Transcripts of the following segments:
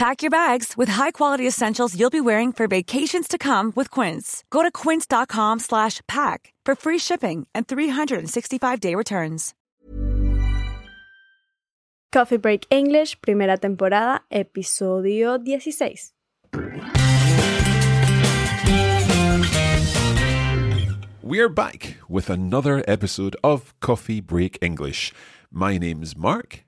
Pack your bags with high-quality essentials you'll be wearing for vacations to come with Quince. Go to quince.com slash pack for free shipping and 365-day returns. Coffee Break English, primera temporada, episodio 16. We're back with another episode of Coffee Break English. My name's Mark.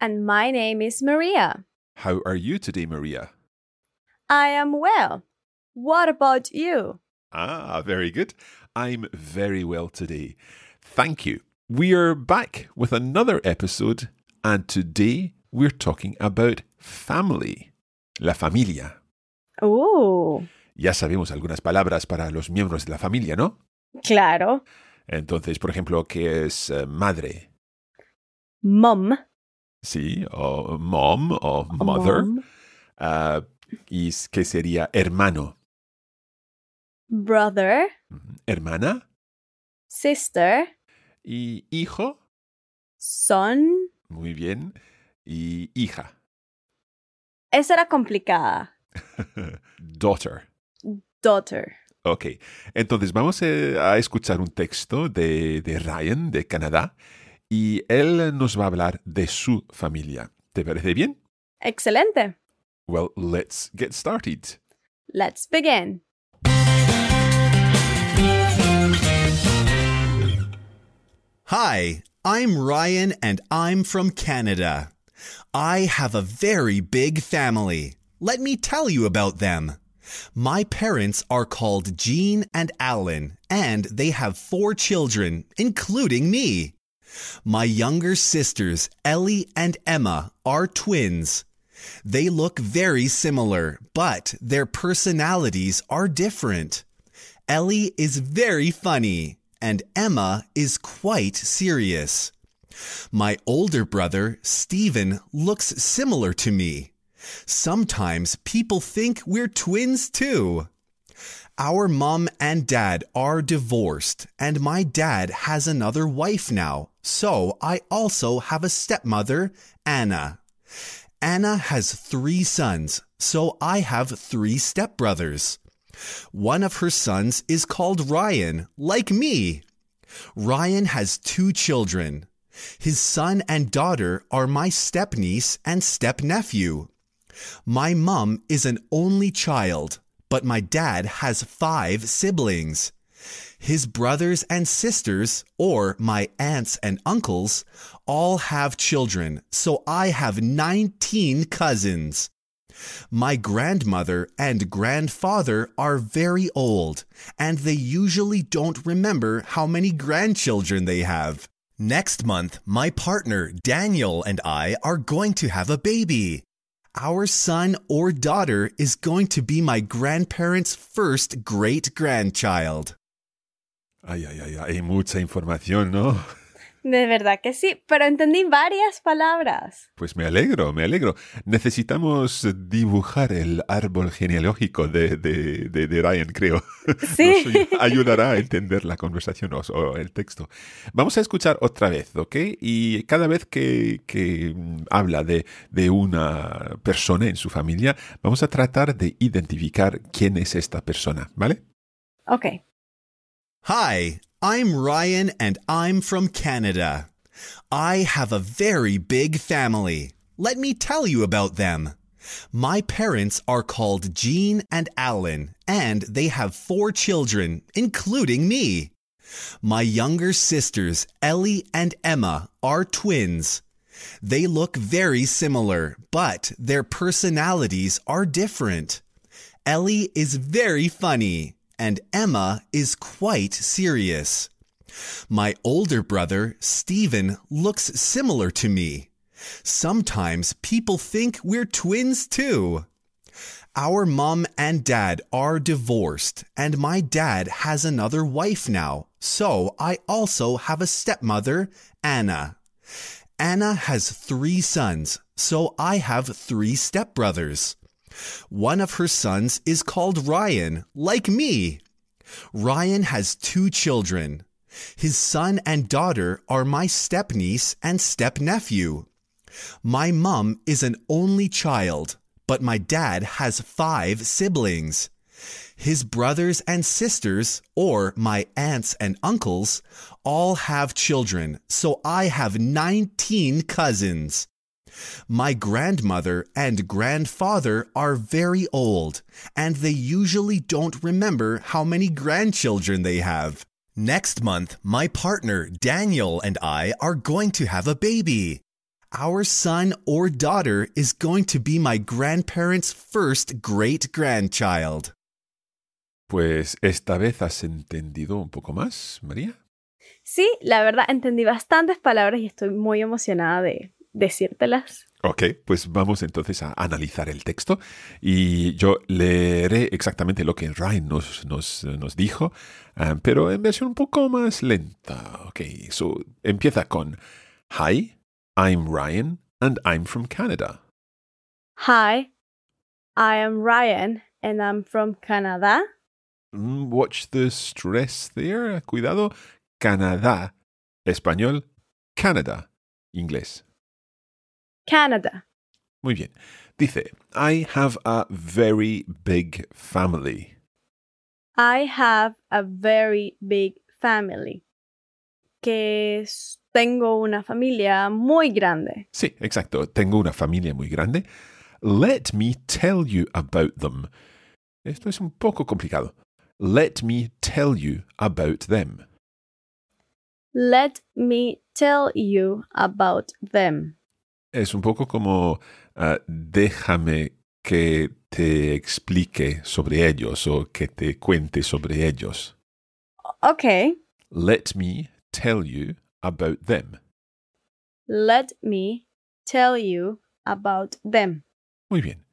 And my name is Maria. How are you today, Maria? I am well. What about you? Ah, very good. I'm very well today. Thank you. We are back with another episode, and today we're talking about family. La familia. Oh, Ya sabemos algunas palabras para los miembros de la familia, ¿no? claro. Entonces, por ejemplo, ¿qué es eh, madre? Mom. Sí, o mom o mother. Mom. Ah, ¿Y qué sería hermano? Brother. ¿Hermana? Sister. ¿Y hijo? Son. Muy bien. ¿Y hija? Esa era complicada. Daughter. Daughter. Ok, entonces vamos eh, a escuchar un texto de, de Ryan de Canadá y él nos va a hablar de su familia. ¿Te parece bien? Excelente. Well, let's get started. Let's begin. Hi, I'm Ryan and I'm from Canada. I have a very big family. Let me tell you about them. My parents are called Jean and Alan, and they have four children, including me. My younger sisters, Ellie and Emma, are twins. They look very similar, but their personalities are different. Ellie is very funny, and Emma is quite serious. My older brother, Stephen, looks similar to me. Sometimes people think we're twins too. Our mom and dad are divorced, and my dad has another wife now, so I also have a stepmother, Anna. Anna has three sons, so I have three stepbrothers. One of her sons is called Ryan, like me. Ryan has two children. His son and daughter are my stepniece and stepnephew. My mum is an only child, but my dad has five siblings. His brothers and sisters, or my aunts and uncles, all have children, so I have 19 cousins. My grandmother and grandfather are very old, and they usually don't remember how many grandchildren they have. Next month, my partner Daniel and I are going to have a baby. Our son or daughter is going to be my grandparents' first great grandchild. Ay, ay, ay, hay mucha información, ¿no? De verdad que sí, pero entendí varias palabras. Pues me alegro, me alegro. Necesitamos dibujar el árbol genealógico de, de, de, de Ryan, creo. Sí. Nos ayudará a entender la conversación o, o el texto. Vamos a escuchar otra vez, ¿ok? Y cada vez que, que mm, habla de, de una persona en su familia, vamos a tratar de identificar quién es esta persona, ¿vale? Ok. Hi, I'm Ryan and I'm from Canada. I have a very big family. Let me tell you about them. My parents are called Jean and Alan, and they have four children, including me. My younger sisters, Ellie and Emma, are twins. They look very similar, but their personalities are different. Ellie is very funny, and Emma is quite serious. My older brother, Stephen, looks similar to me. Sometimes people think we're twins too. Our mom and dad are divorced, and my dad has another wife now, so I also have a stepmother, Anna. Anna has three sons, so I have three stepbrothers. One of her sons is called Ryan, like me. Ryan has two children. His son and daughter are my stepniece and stepnephew. My mum is an only child, but my dad has five siblings. His brothers and sisters, or my aunts and uncles, all have children, so I have 19 cousins. My grandmother and grandfather are very old, and they usually don't remember how many grandchildren they have. Next month, my partner Daniel and I are going to have a baby. Our son or daughter is going to be my grandparents' first great grandchild. Pues esta vez has entendido un poco más, María. Sí, la verdad entendí bastantes palabras y estoy muy emocionada de decírtelas. Ok, pues vamos entonces a analizar el texto y yo leeré exactamente lo que Ryan nos, nos, nos dijo, ah, pero en versión un poco más lenta. Ok, so empieza con Hi, I'm Ryan and I'm from Canada. Hi, I am Ryan and I'm from Canada. Mm, Watch the stress there. Cuidado. Canadá. Español. Canada. Inglés. Canada. Muy bien. Dice, I have a very big family. I have a very big family. Que es- tengo una familia muy grande. Sí, exacto. Tengo una familia muy grande. Let me tell you about them. Esto es un poco complicado. Let me tell you about them. Let me tell you about them. Es un poco como ah, déjame que te explique sobre ellos o que te cuente sobre ellos. Okay, Let me tell you about them. let me tell you about them. Muy bien.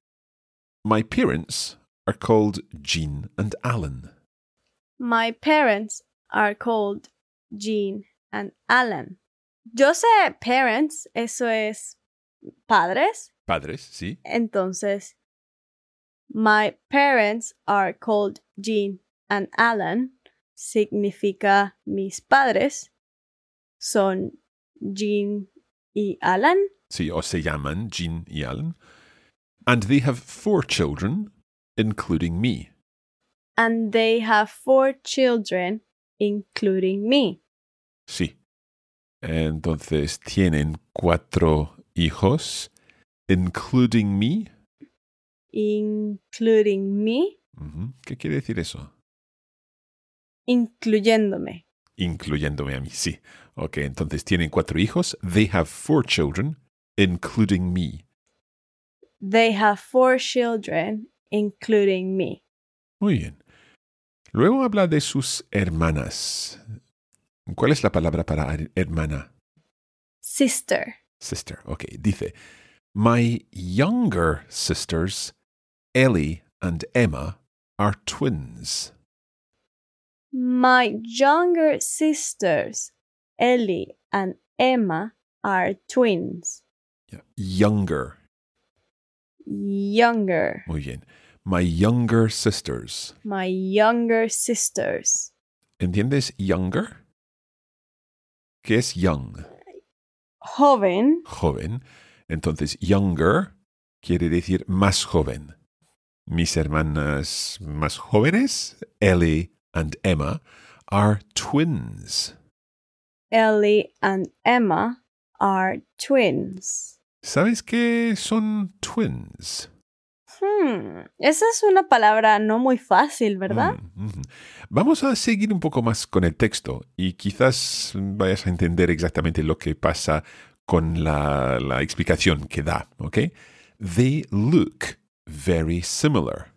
My parents are called Jean and Alan. My parents are called Jean and Alan. Yo sé parents, eso es padres. Padres, sí. Entonces, my parents are called Jean and Alan. Significa mis padres son Jean y Alan. Sí, o se llaman Jean y Alan. And they have four children, including me. And they have four children, including me. Sí. Entonces tienen cuatro hijos, including me. Including me. ¿Qué quiere decir eso? incluyéndome. Incluyéndome a mí, sí. Ok, entonces tienen cuatro hijos. They have four children, including me. They have four children, including me. Muy bien. Luego habla de sus hermanas. ¿Cuál es la palabra para her- hermana? Sister. Sister. Ok, dice, My younger sisters, Ellie and Emma, are twins. My younger sisters, Ellie and Emma, are twins. Yeah, Younger. Younger. Muy bien. My younger sisters. My younger sisters. ¿Entiendes younger? ¿Qué es young? Joven. Joven. Entonces, younger quiere decir más joven. Mis hermanas más jóvenes, Ellie and Emma, are twins. Ellie and Emma are twins. ¿Sabes qué son twins? Hmm, esa es una palabra no muy fácil, ¿verdad? Mm, mhm. Vamos a seguir un poco más con el texto y quizás vayas a entender exactamente lo que pasa con la, la explicación que da, ¿ok? They look very similar.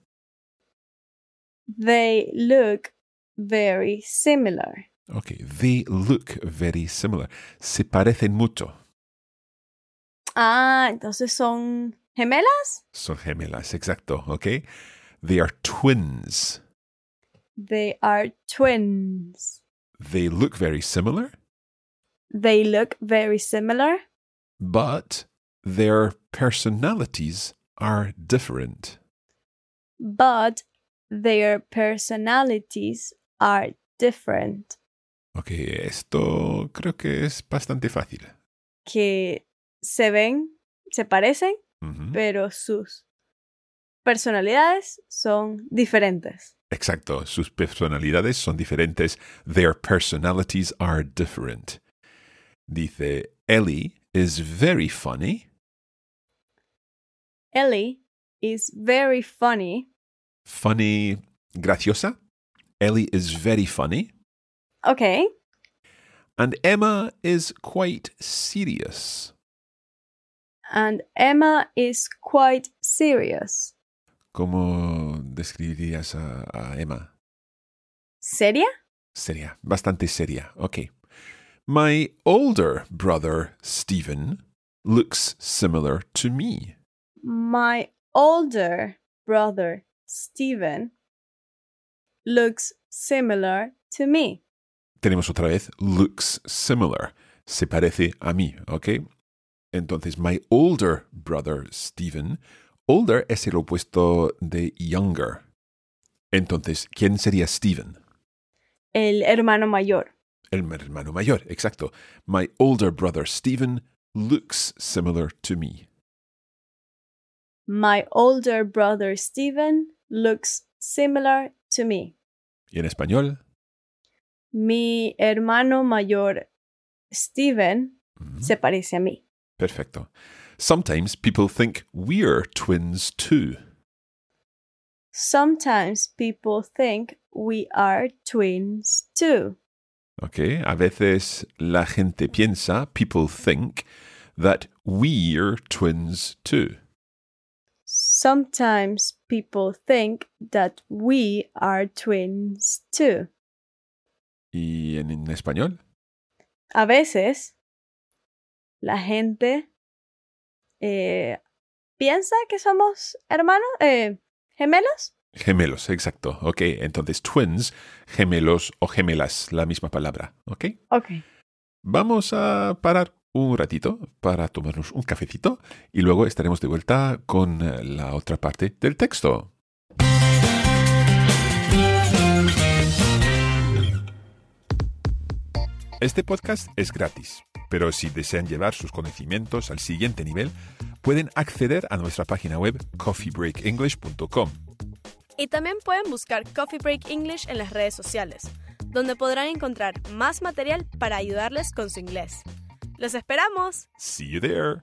They look very similar. Ok, they look very similar. Se parecen mucho. Ah, entonces son gemelas? Son gemelas, exacto, ok. They are twins. They are twins. They look very similar, They look very similar, but their personalities are different. but their personalities are different. Ok, esto creo que es bastante fácil. Que se ven, se parecen, Ujú. pero sus personalidades son diferentes. Exacto, sus personalidades son diferentes. Their personalities are different. Dice, Ellie is very funny. Ellie is very funny. Funny, graciosa. Ellie is very funny. Okay. And Emma is quite serious. And Emma is quite serious. ¿Cómo describirías a, a Emma? ¿Seria? Seria, bastante seria. Ok. My older brother, Stephen, looks similar to me. My older brother, Stephen, looks similar to me. Tenemos otra vez looks similar. Se parece a mí, ¿ok? Entonces, my older brother, Stephen. Older es el opuesto de younger. Entonces, ¿quién sería Stephen? El hermano mayor. El hermano mayor, exacto. My older brother, Stephen, looks similar to me. My older brother, Stephen, looks similar to me. ¿Y en español? Mi hermano mayor, Stephen, Ujú. se parece a mí. Perfecto. Sometimes people think we're twins too. Sometimes people think we are twins too. Okay, a veces la gente piensa, people think, that we're twins too. Sometimes people think that we are twins too. ¿Y en, en español? A veces la gente eh, piensa que somos hermanos, eh, gemelos. Gemelos, exacto. Ok, entonces twins, gemelos o gemelas, la misma palabra. Ok. Ok. Vamos a parar un ratito para tomarnos un cafecito y luego estaremos de vuelta con eh, la otra parte del texto. Este podcast es gratis, pero si desean llevar sus conocimientos al siguiente nivel, pueden acceder a nuestra página web coffeebreakenglish.com. Y también pueden buscar Coffee Break English en las redes sociales, donde podrán encontrar más material para ayudarles con su inglés. ¡Los esperamos! See you there.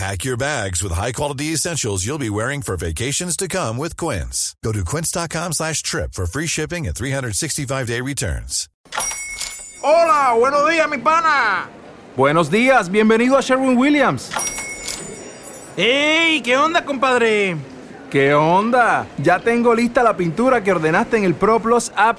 Pack your bags with high-quality essentials you'll be wearing for vacations to come with Quince. Go to quince.com slash trip for free shipping and 365-day returns. Hola, buenos días, mi pana. Buenos días, bienvenido a Sherwin Williams. ¡Ey! ¿Qué onda, compadre? ¿Qué onda? Ya tengo lista la pintura que ordenaste en el ProPlus app.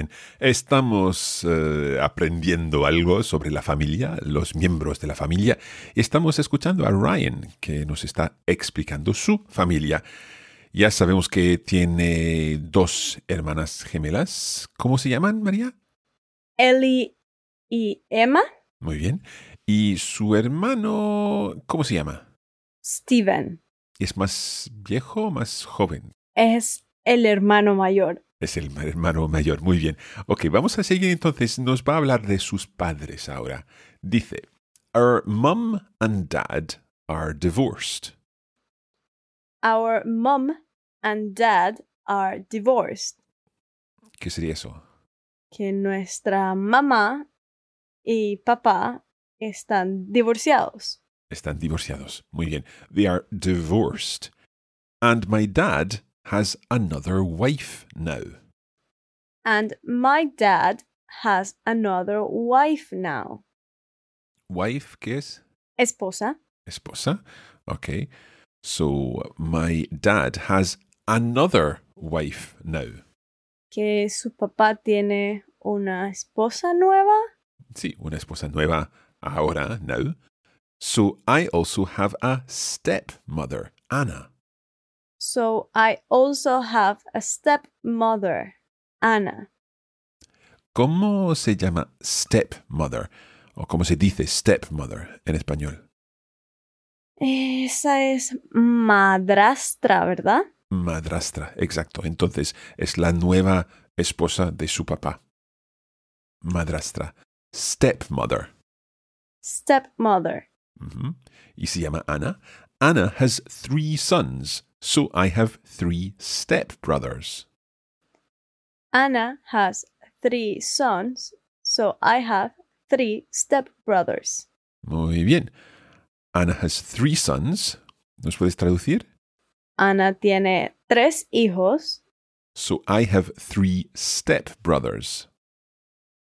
Bien. Estamos eh, aprendiendo algo sobre la familia, los miembros de la familia. Estamos escuchando a Ryan, que nos está explicando su familia. Ya sabemos que tiene dos hermanas gemelas. ¿Cómo se llaman, María? Ellie y Emma. Muy bien. ¿Y su hermano, cómo se llama? Steven. ¿Es más viejo o más joven? Es el hermano mayor. Es el hermano mayor, muy bien. Ok, vamos a seguir entonces. Nos va a hablar de sus padres ahora. Dice, Our mom and dad are divorced. Our mom and dad are divorced. ¿Qué sería eso? Que nuestra mamá y papá están divorciados. Están divorciados. Muy bien. They are divorced. And my dad has another wife now. And my dad has another wife now. Wife, ¿qué es? Esposa. Esposa. Okay. So my dad has another wife now. Que su papá tiene una esposa nueva. Sí, una esposa nueva ahora, now. So I also have a stepmother, Anna. So I also have a stepmother, Anna. ¿Cómo se llama stepmother? ¿O cómo se dice stepmother en español? Esa es madrastra, ¿verdad? Madrastra, exacto. Entonces es la nueva esposa de su papá. Madrastra. Stepmother. Stepmother. Y se llama Anna. Anna has three sons, so I have three stepbrothers. Anna has three sons, so I have three stepbrothers. Muy bien. Anna has three sons. ¿Nos puedes traducir? Ana tiene tres hijos. So I have three stepbrothers.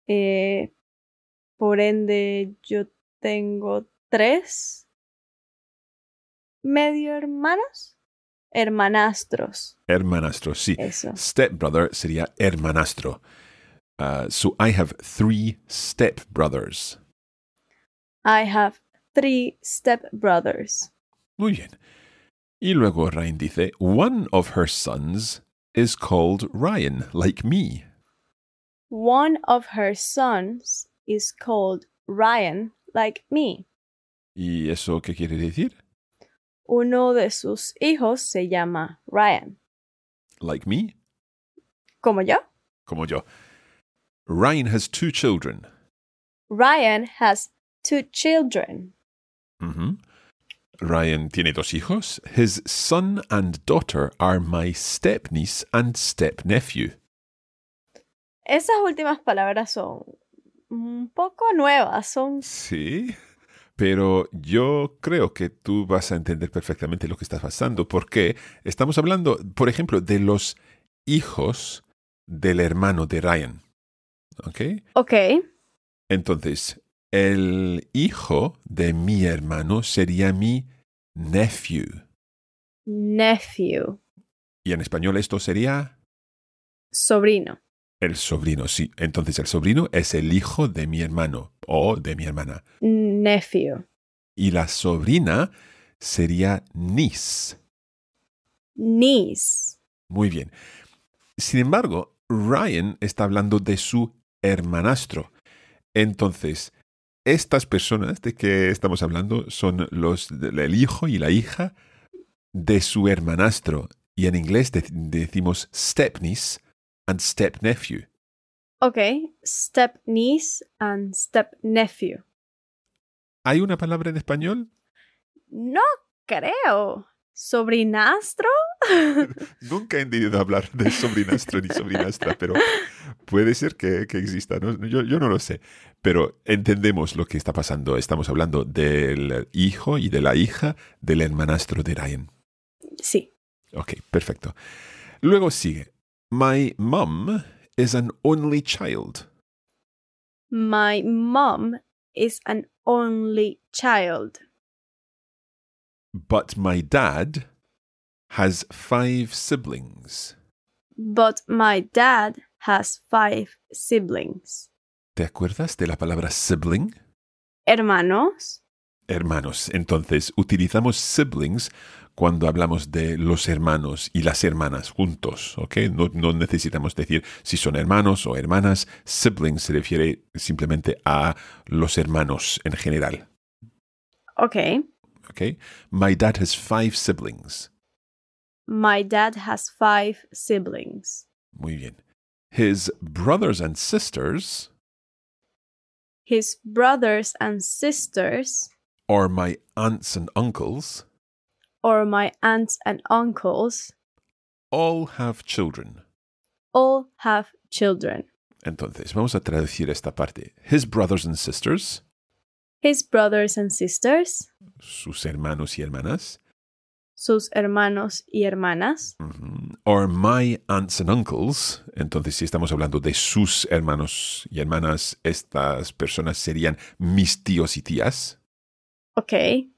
Eh, por ende, yo tengo tres medio hermanos. Hermanastros. Hermanastro, sí. Eso. Stepbrother sería hermanastro. Uh, so I have three stepbrothers. I have three stepbrothers. Muy bien. Y luego Ryan dice, one of her sons is called Ryan, like me. One of her sons is called Ryan, like me. ¿Y eso qué quiere decir? Uno de sus hijos se llama Ryan. Like me? ¿Como yo? Como yo. Ryan has two children. Ryan has two children. Ujú. Ryan tiene dos hijos. His son and daughter are my stepniece and stepnephew. Esas últimas palabras son un poco nuevas, son Sí, pero yo creo que tú vas a entender perfectamente lo que está pasando, porque estamos hablando, por ejemplo, de los hijos del hermano de Ryan. ¿Ok? ok. Entonces, el hijo de mi hermano sería mi nephew. Nephew, Y en español esto sería sobrino. El sobrino, sí. Entonces el sobrino es el hijo de mi hermano o de mi hermana. Nephew. Y la sobrina sería niece. Niece. Muy bien. Sin embargo, Ryan está hablando de su hermanastro. Entonces, estas personas de que estamos hablando son los el hijo y la hija de su hermanastro. Y en inglés de- decimos stepniece and stepnephew. Ok. Step niece and step nephew. ¿Hay una palabra en español? No creo. ¿Sobrinastro? Nunca he entendido hablar de sobrinastro ni sobrinastra, pero puede ser que, que exista. ¿no? Yo, yo no lo sé, pero entendemos lo que está pasando. Estamos hablando del hijo y de la hija del hermanastro de Ryan. Sí. Ok, perfecto. Luego sigue. My mom is an only child. My mom is an only child. But my dad has five siblings. But my dad has five siblings. ¿Te acuerdas de la palabra sibling? Hermanos. Hermanos. Entonces, utilizamos siblings cuando hablamos de los hermanos y las hermanas juntos, ¿ok? No, no, necesitamos decir si son hermanos o hermanas. Siblings se refiere simplemente a los hermanos en general. Ok. Ok. My dad has five siblings. My dad has five siblings. Muy bien. His brothers and sisters His brothers and sisters or my aunts and uncles or my aunts and uncles all have children. all have children. Entonces, vamos a traducir esta parte. His brothers and sisters, His brothers and sisters, sus hermanos y hermanas, sus hermanos y hermanas, ujú, or my aunts and uncles. Entonces, si estamos hablando de sus hermanos y hermanas, estas personas serían mis tíos y tías. ok,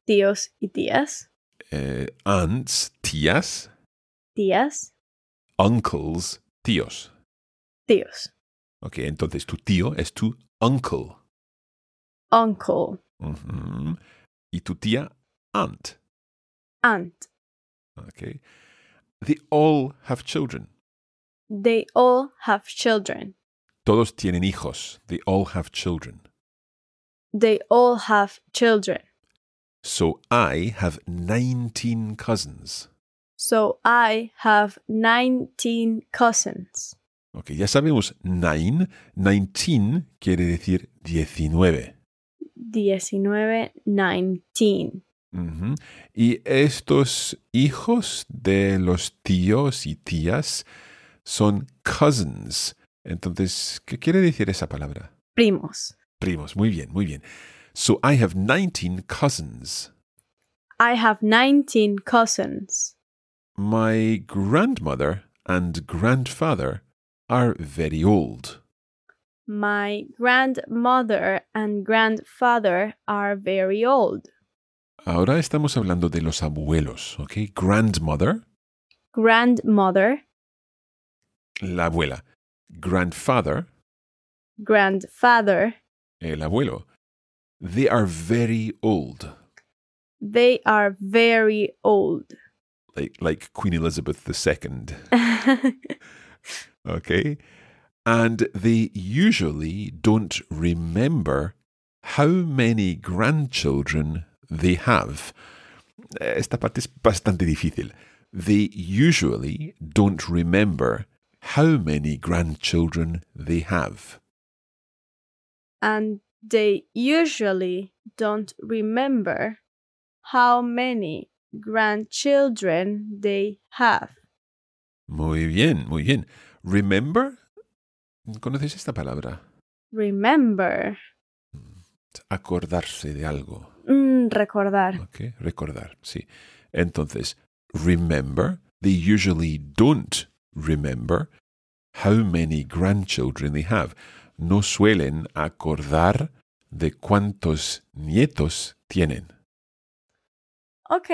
tíos y tías, Eh, aunts, tías. tías, Uncles, tíos. tíos, Ok, entonces tu tío es tu uncle. uncle, Ujú. Y tu tía, aunt. aunt. Okay. They all have children. They all have children. Todos tienen hijos. They all have children. They all have children. So I have 19 cousins. So I have 19 cousins. Ok, ya sabemos nine. 19 quiere decir 19. 19, 19. Ujú. Y estos hijos de los tíos y tías son cousins. Entonces, ¿qué quiere decir esa palabra? Primos. Primos. Muy bien, muy bien. So I have 19 cousins. I have 19 cousins. My grandmother and grandfather are very old. My grandmother and grandfather are very old. Ahora estamos hablando de los abuelos, ¿ok? Grandmother, Grandmother, la abuela. Grandfather, grandfather, el abuelo. They are very old, they are very old. like, like Queen Elizabeth II, okay? And they usually don't remember how many grandchildren they have. Eh, esta parte es bastante difícil. They usually don't remember how many grandchildren they have. and they usually don't remember how many grandchildren they have. Muy bien, muy bien. Remember? ¿Conoces esta palabra? Remember. Acordarse de algo. Mm, recordar. Ok, recordar, sí. Entonces, remember, they usually don't remember how many grandchildren they have. No suelen acordar de cuántos nietos tienen. Ok,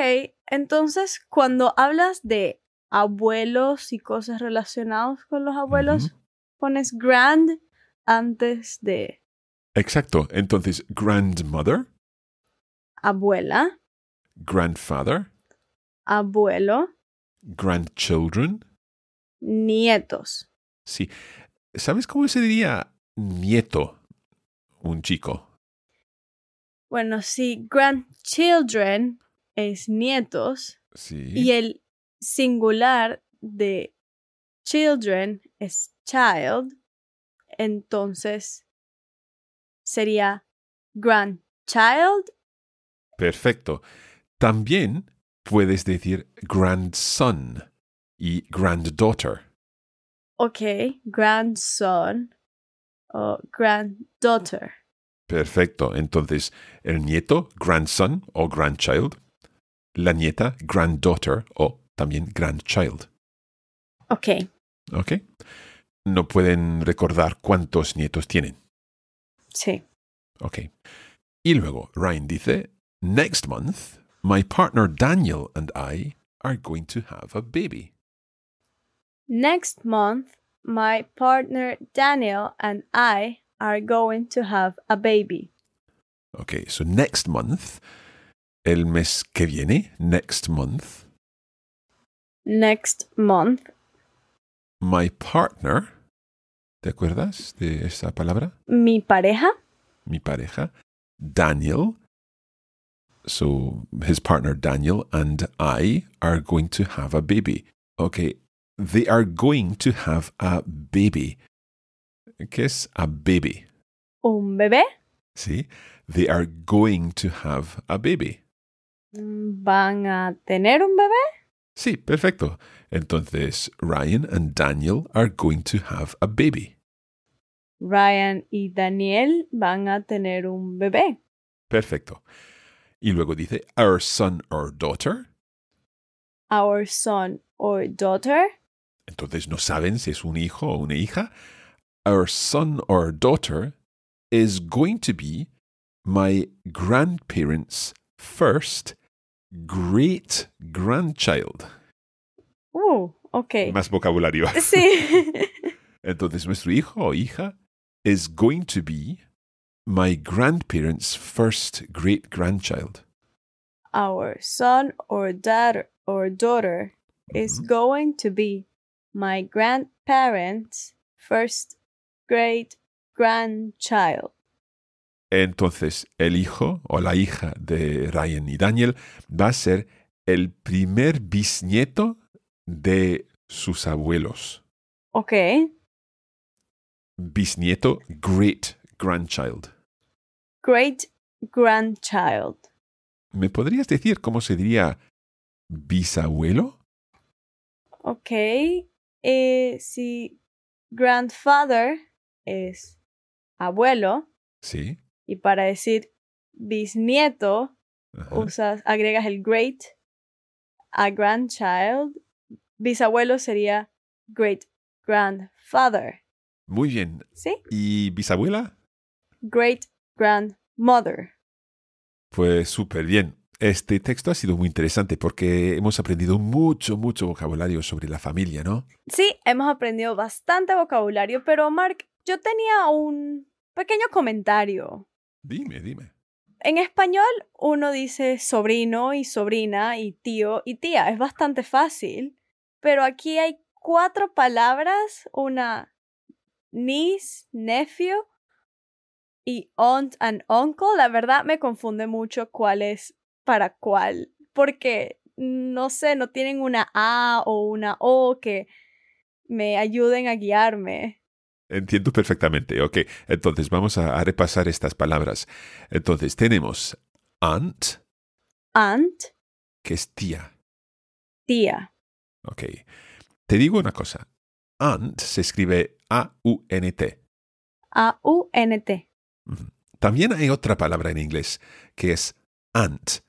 entonces cuando hablas de abuelos y cosas relacionadas con los abuelos, pones grand antes de Exacto. Entonces, grandmother, abuela, grandfather, abuelo, grandchildren. nietos. Sí. ¿Sabes cómo se diría nieto? Un chico. Bueno, si grandchildren es nietos Sí. y el singular de children es child, entonces sería grandchild. Perfecto. También puedes decir grandson y granddaughter. Ok, grandson o granddaughter. Perfecto. Entonces, el nieto, grandson o grandchild. La nieta, granddaughter o también grandchild. Ok, ¿Ok? No pueden recordar cuántos nietos tienen. sí. Ok. Y luego, Ryan dice, Next month, my partner Daniel and I are going to have a baby. Next month, my partner Daniel and I are going to have a baby. Ok, so next month, el mes que viene, next month, Next month, my partner, ¿te acuerdas de esa palabra? mi pareja, Mi pareja, Daniel. So his partner Daniel and I are going to have a baby. Okay, they are going to have a baby. ¿Qué es a baby? un bebé, Sí, they are going to have a baby. van a tener un bebé. Sí, perfecto. Entonces, Ryan and Daniel are going to have a baby. Ryan y Daniel van a tener un bebé. Perfecto. Y luego dice, our son or daughter. Our son or daughter. Entonces no saben si es un hijo o una hija. Our son or daughter is going to be my grandparents' first great grandchild. Uh, ok. Más vocabulario. Sí. Entonces nuestro hijo o hija is going to be my grandparents' first great grandchild. Our son or daughter or daughter is Mhm. going to be my grandparents' first great grandchild. Entonces el hijo o la hija de Ryan y Daniel va a ser el primer bisnieto de sus abuelos. Ok. Bisnieto, great grandchild. Great grandchild. ¿Me podrías decir cómo se diría bisabuelo? Ok. Eh, si grandfather es abuelo Sí. y para decir bisnieto Ajá. usas, agregas el great a grandchild. Bisabuelo sería great grandfather. Muy bien. ¿Sí? ¿Y bisabuela? Great grandmother. Pues súper bien. Este texto ha sido muy interesante porque hemos aprendido mucho, mucho vocabulario sobre la familia, ¿no? Sí, hemos aprendido bastante vocabulario, pero Mark, yo tenía un pequeño comentario. Dime, dime. En español uno dice sobrino y sobrina y tío y tía. Es bastante fácil. Pero aquí hay cuatro palabras. Una niece, nephew y aunt and uncle. La verdad me confunde mucho cuál es para cuál. Porque, no sé, no tienen una A o una O que me ayuden a guiarme. Entiendo perfectamente. Ok, entonces vamos a, repasar estas palabras. Entonces tenemos aunt, Aunt, que es tía. tía. Ok. Te digo una cosa. Aunt se escribe A-U-N-T. A-U-N-T. También hay otra palabra en inglés que es aunt.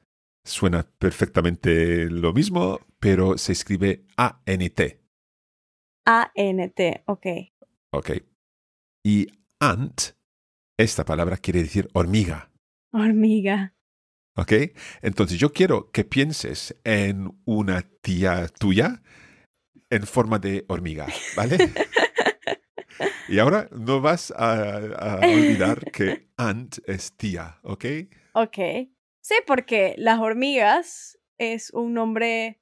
Suena perfectamente lo mismo, pero se escribe A-N-T. A-N-T. Ok. Ok. Y ant, esta palabra quiere decir hormiga. Hormiga. ¿Ok? Entonces yo quiero que pienses en una tía tuya en forma de hormiga, ¿vale? y ahora no vas a, a olvidar que Ant es tía, ¿ok? Ok. Sí, porque las hormigas es un nombre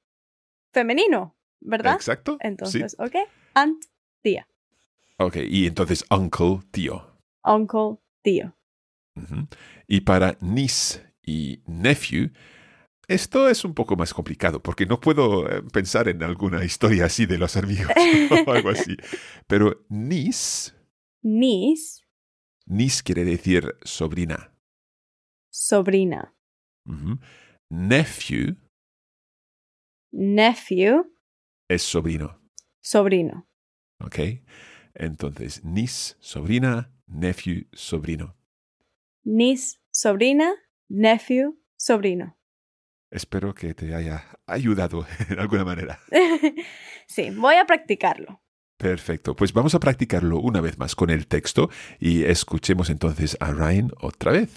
femenino, ¿verdad? Exacto. Entonces, sí. ok. Aunt, tía. Ok, y entonces uncle, tío. Uncle, tío. Y para niece y nephew, esto es un poco más complicado porque no puedo eh, pensar en alguna historia así de los amigos o algo así. Pero niece, Niece, niece quiere decir sobrina. sobrina. Nephew nephew, es sobrino. sobrino. ¿Ok? Entonces, niece, sobrina, nephew, sobrino. Niece, sobrina, nephew, sobrino. Espero que te haya ayudado de alguna manera. sí, voy a practicarlo. Perfecto, pues vamos a practicarlo una vez más con el texto y escuchemos entonces a Ryan otra vez.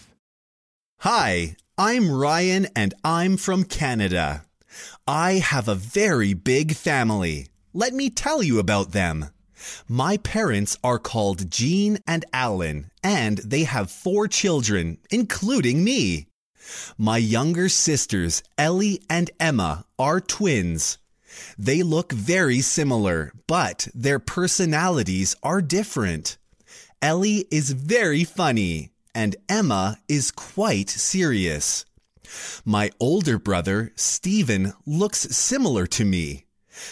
Hi, I'm Ryan and I'm from Canada. I have a very big family. Let me tell you about them. My parents are called Jean and Alan, and they have four children, including me. My younger sisters, Ellie and Emma, are twins. They look very similar, but their personalities are different. Ellie is very funny, and Emma is quite serious. My older brother, Stephen, looks similar to me.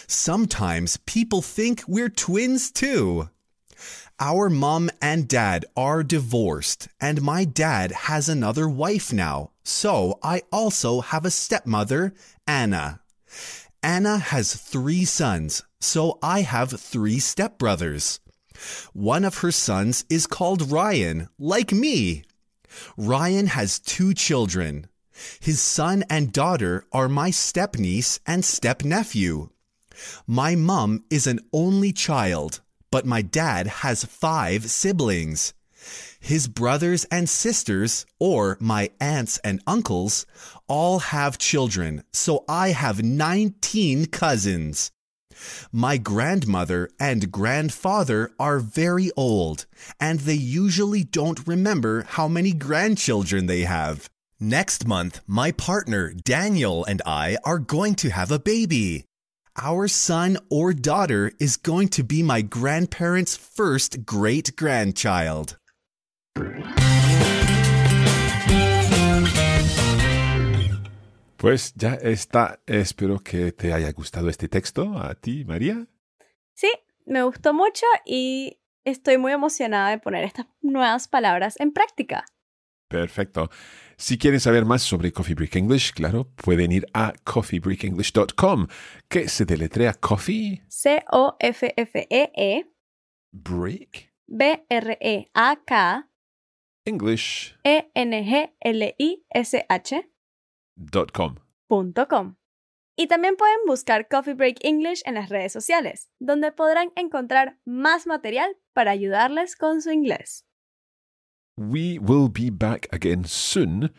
Sometimes people think we're twins too. Our mom and dad are divorced, and my dad has another wife now, so I also have a stepmother, Anna. Anna has three sons, so I have three stepbrothers. One of her sons is called Ryan, like me. Ryan has two children. His son and daughter are my stepniece and stepnephew. My mum is an only child, but my dad has five siblings. His brothers and sisters, or my aunts and uncles, all have children, so I have 19 cousins. My grandmother and grandfather are very old, and they usually don't remember how many grandchildren they have. Next month, my partner Daniel and I are going to have a baby. Our son or daughter is going to be my grandparents' first great grandchild. Pues ya está. Espero que te haya gustado este texto. ¿A ti, María? Sí, me gustó mucho y estoy muy emocionada de poner estas nuevas palabras en práctica. Perfecto. Si quieren saber más sobre Coffee Break English, claro, pueden ir a coffeebreakenglish.com, que se deletrea coffee. C-O-F-F-E-E. Break. B-R-E-A-K. English. E-N-G-L-I-S-H. .com. Y también pueden buscar Coffee Break English en las redes sociales, donde podrán encontrar más material para ayudarles con su inglés. We will be back again soon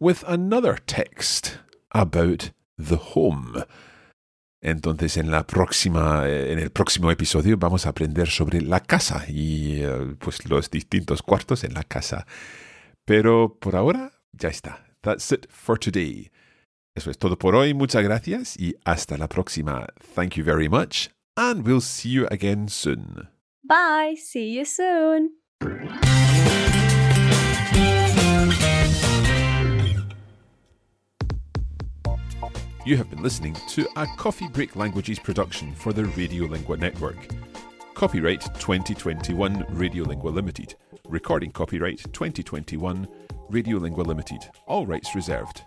with another text about the home. Entonces, en la próxima, en el próximo episodio vamos a aprender sobre la casa y eh, pues los distintos cuartos en la casa. Pero por ahora ya está. That's it for today. Eso es todo por hoy. Muchas gracias y hasta la próxima. Thank you very much and we'll see you again soon. Bye. See you soon. You have been listening to a Coffee Break Languages production for the Radiolingua Network. Copyright 2021 Radiolingua Limited. Recording copyright 2021 Radiolingua Limited. All rights reserved.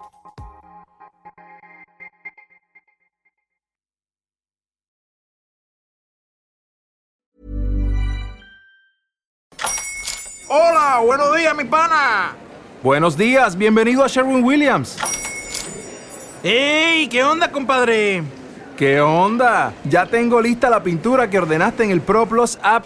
Hola, buenos días, mi pana. Buenos días, bienvenido a Sherwin Williams. ¡Ey! ¿Qué onda, compadre? ¿Qué onda? Ya tengo lista la pintura que ordenaste en el ProPlus app.